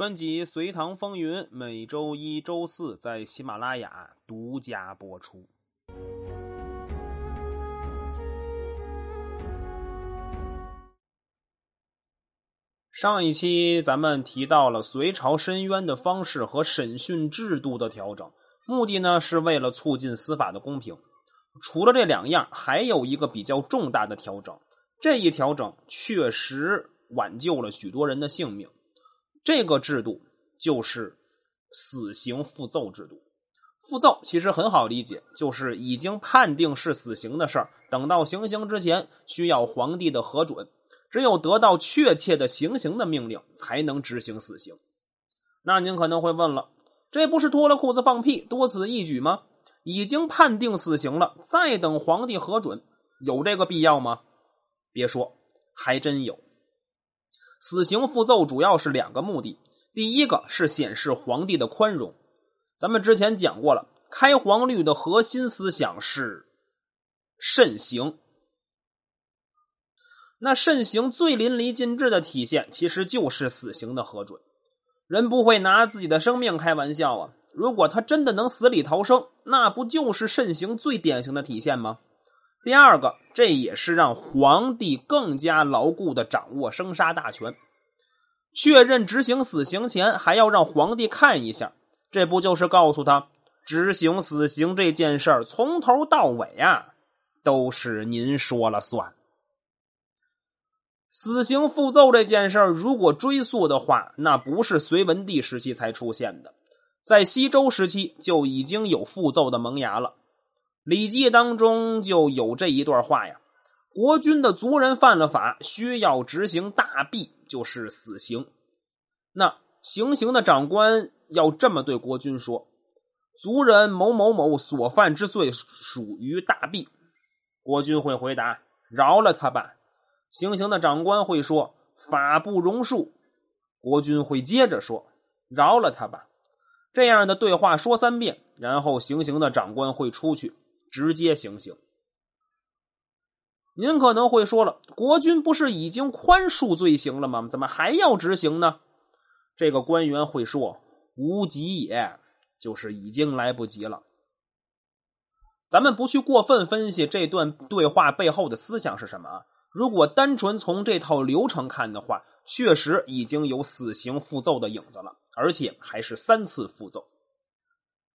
专辑《隋唐风云》每周一、周四在喜马拉雅独家播出。上一期咱们提到了隋朝申冤的方式和审讯制度的调整，目的呢是为了促进司法的公平。除了这两样，还有一个比较重大的调整，这一调整确实挽救了许多人的性命。这个制度就是死刑复奏制度。复奏其实很好理解，就是已经判定是死刑的事儿，等到行刑之前需要皇帝的核准。只有得到确切的行刑的命令，才能执行死刑。那您可能会问了，这不是脱了裤子放屁，多此一举吗？已经判定死刑了，再等皇帝核准，有这个必要吗？别说，还真有。死刑复奏主要是两个目的，第一个是显示皇帝的宽容。咱们之前讲过了，开皇律的核心思想是慎刑。那慎刑最淋漓尽致的体现，其实就是死刑的核准。人不会拿自己的生命开玩笑啊！如果他真的能死里逃生，那不就是慎刑最典型的体现吗？第二个，这也是让皇帝更加牢固的掌握生杀大权。确认执行死刑前，还要让皇帝看一下，这不就是告诉他，执行死刑这件事儿从头到尾啊，都是您说了算。死刑复奏这件事儿，如果追溯的话，那不是隋文帝时期才出现的，在西周时期就已经有复奏的萌芽了。《礼记》当中就有这一段话呀：“国君的族人犯了法，需要执行大弊，就是死刑。那行刑的长官要这么对国君说：‘族人某某某所犯之罪属于大弊。’国君会回答：‘饶了他吧。’”行刑的长官会说：“法不容恕。”国君会接着说：“饶了他吧。”这样的对话说三遍，然后行刑的长官会出去直接行刑。您可能会说了：“国君不是已经宽恕罪行了吗？怎么还要执行呢？”这个官员会说：“无及也，就是已经来不及了。”咱们不去过分分析这段对话背后的思想是什么啊？如果单纯从这套流程看的话，确实已经有死刑复奏的影子了，而且还是三次复奏。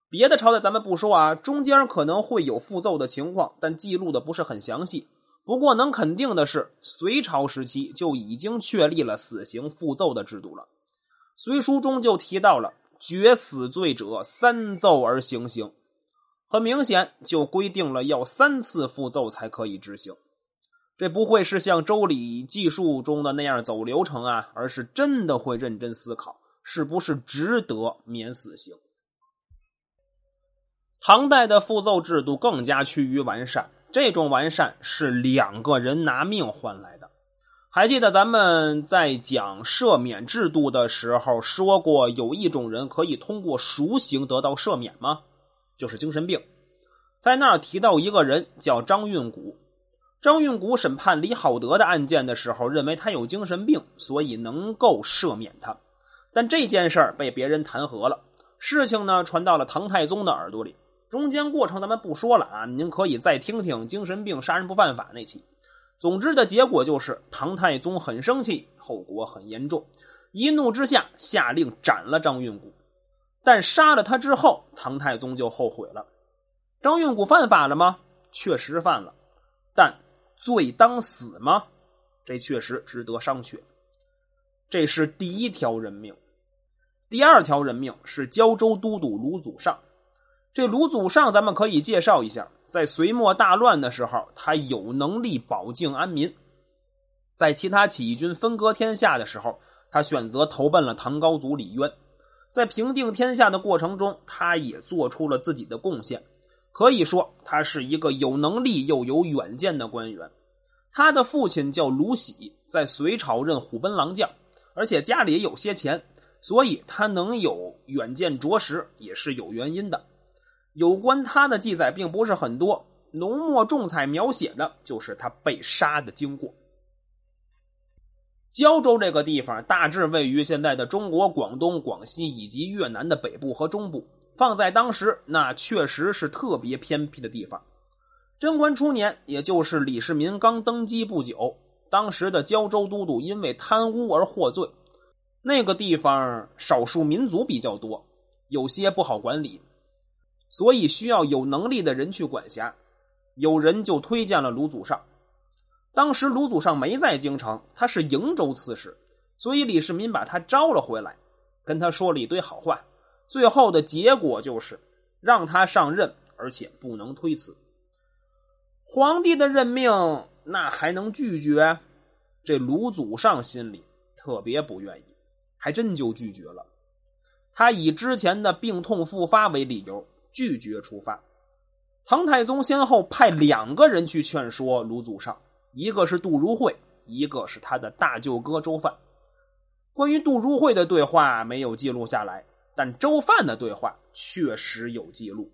别的朝代咱们不说啊，中间可能会有复奏的情况，但记录的不是很详细。不过能肯定的是，隋朝时期就已经确立了死刑复奏的制度了。《隋书》中就提到了“决死罪者三奏而行刑”，很明显就规定了要三次复奏才可以执行。这不会是像《周礼记述》中的那样走流程啊，而是真的会认真思考，是不是值得免死刑。唐代的复奏制度更加趋于完善，这种完善是两个人拿命换来的。还记得咱们在讲赦免制度的时候说过，有一种人可以通过赎刑得到赦免吗？就是精神病。在那儿提到一个人叫张运古。张运古审判李好德的案件的时候，认为他有精神病，所以能够赦免他。但这件事儿被别人弹劾了，事情呢传到了唐太宗的耳朵里。中间过程咱们不说了啊，您可以再听听《精神病杀人不犯法》那期。总之的结果就是唐太宗很生气，后果很严重，一怒之下下令斩了张运古。但杀了他之后，唐太宗就后悔了。张运古犯法了吗？确实犯了，但。罪当死吗？这确实值得商榷。这是第一条人命。第二条人命是胶州都督卢祖尚。这卢祖尚，咱们可以介绍一下，在隋末大乱的时候，他有能力保境安民。在其他起义军分割天下的时候，他选择投奔了唐高祖李渊。在平定天下的过程中，他也做出了自己的贡献。可以说，他是一个有能力又有远见的官员。他的父亲叫卢喜，在隋朝任虎贲郎将，而且家里有些钱，所以他能有远见卓识也是有原因的。有关他的记载并不是很多，浓墨重彩描写的就是他被杀的经过。胶州这个地方大致位于现在的中国广东、广西以及越南的北部和中部，放在当时那确实是特别偏僻的地方。贞观初年，也就是李世民刚登基不久，当时的胶州都督因为贪污而获罪。那个地方少数民族比较多，有些不好管理，所以需要有能力的人去管辖。有人就推荐了卢祖尚。当时卢祖尚没在京城，他是瀛州刺史，所以李世民把他招了回来，跟他说了一堆好话。最后的结果就是让他上任，而且不能推辞。皇帝的任命，那还能拒绝？这卢祖尚心里特别不愿意，还真就拒绝了。他以之前的病痛复发为理由，拒绝出发。唐太宗先后派两个人去劝说卢祖尚。一个是杜如晦，一个是他的大舅哥周范。关于杜如晦的对话没有记录下来，但周范的对话确实有记录。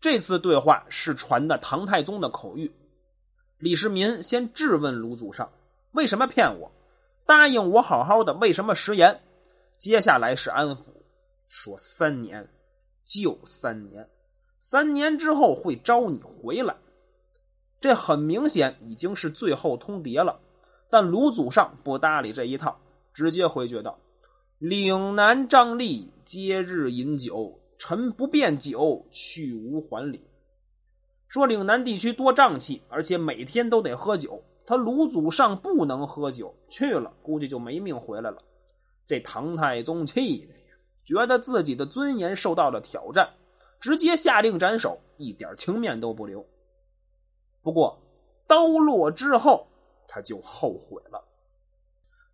这次对话是传的唐太宗的口谕。李世民先质问卢祖尚：“为什么骗我？答应我好好的，为什么食言？”接下来是安抚，说：“三年，就三年，三年之后会招你回来。”这很明显已经是最后通牒了，但卢祖尚不搭理这一套，直接回绝道：“岭南张力皆日饮酒，臣不便酒，去无还礼。”说岭南地区多瘴气，而且每天都得喝酒。他卢祖尚不能喝酒，去了估计就没命回来了。这唐太宗气的，觉得自己的尊严受到了挑战，直接下令斩首，一点情面都不留。不过，刀落之后，他就后悔了。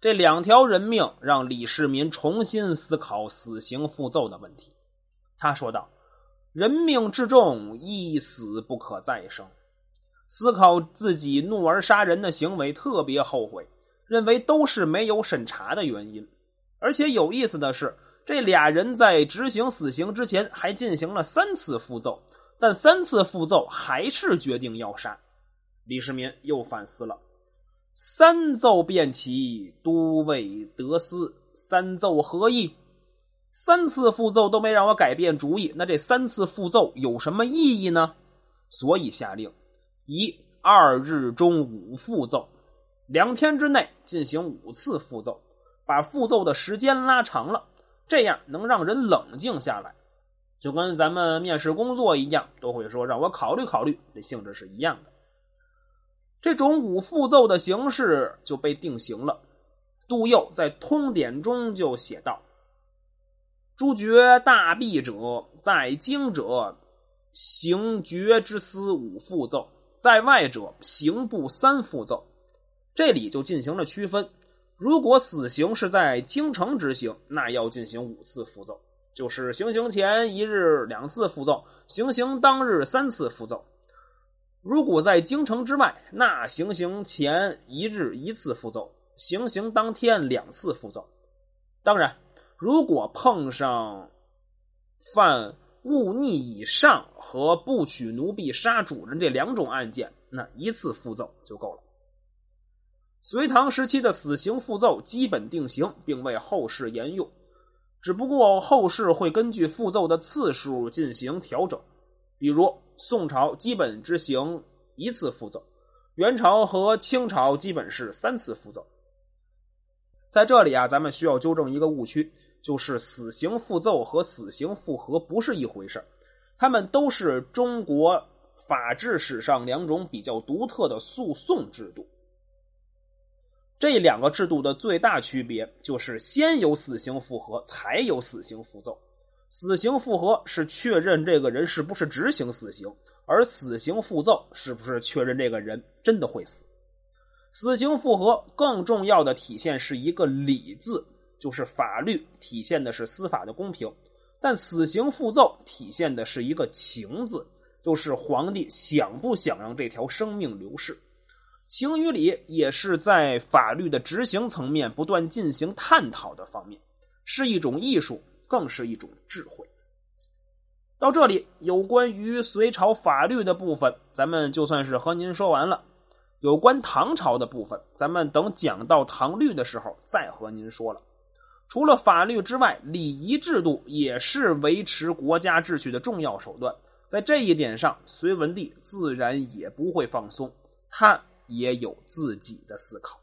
这两条人命让李世民重新思考死刑复奏的问题。他说道：“人命至重，一死不可再生。”思考自己怒而杀人的行为，特别后悔，认为都是没有审查的原因。而且有意思的是，这俩人在执行死刑之前还进行了三次复奏。但三次复奏还是决定要杀，李世民又反思了。三奏便起，都尉得思，三奏何意？三次复奏都没让我改变主意，那这三次复奏有什么意义呢？所以下令，一二日中五复奏，两天之内进行五次复奏，把复奏的时间拉长了，这样能让人冷静下来。就跟咱们面试工作一样，都会说让我考虑考虑，这性质是一样的。这种五复奏的形式就被定型了。杜佑在《通典》中就写道：“诸绝大弊者，在京者行绝之司五复奏，在外者行部三复奏。”这里就进行了区分。如果死刑是在京城执行，那要进行五次复奏。就是行刑前一日两次复奏，行刑当日三次复奏。如果在京城之外，那行刑前一日一次复奏，行刑当天两次复奏。当然，如果碰上犯忤逆以上和不娶奴婢杀主人这两种案件，那一次复奏就够了。隋唐时期的死刑复奏基本定型，并为后世沿用。只不过后世会根据复奏的次数进行调整，比如宋朝基本执行一次复奏，元朝和清朝基本是三次复奏。在这里啊，咱们需要纠正一个误区，就是死刑复奏和死刑复核不是一回事他们都是中国法治史上两种比较独特的诉讼制度。这两个制度的最大区别就是先有死刑复核，才有死刑复奏。死刑复核是确认这个人是不是执行死刑，而死刑复奏是不是确认这个人真的会死。死刑复核更重要的体现是一个理字，就是法律体现的是司法的公平；但死刑复奏体现的是一个情字，就是皇帝想不想让这条生命流逝。情与理也是在法律的执行层面不断进行探讨的方面，是一种艺术，更是一种智慧。到这里，有关于隋朝法律的部分，咱们就算是和您说完了。有关唐朝的部分，咱们等讲到唐律的时候再和您说了。除了法律之外，礼仪制度也是维持国家秩序的重要手段。在这一点上，隋文帝自然也不会放松，他也有自己的思考。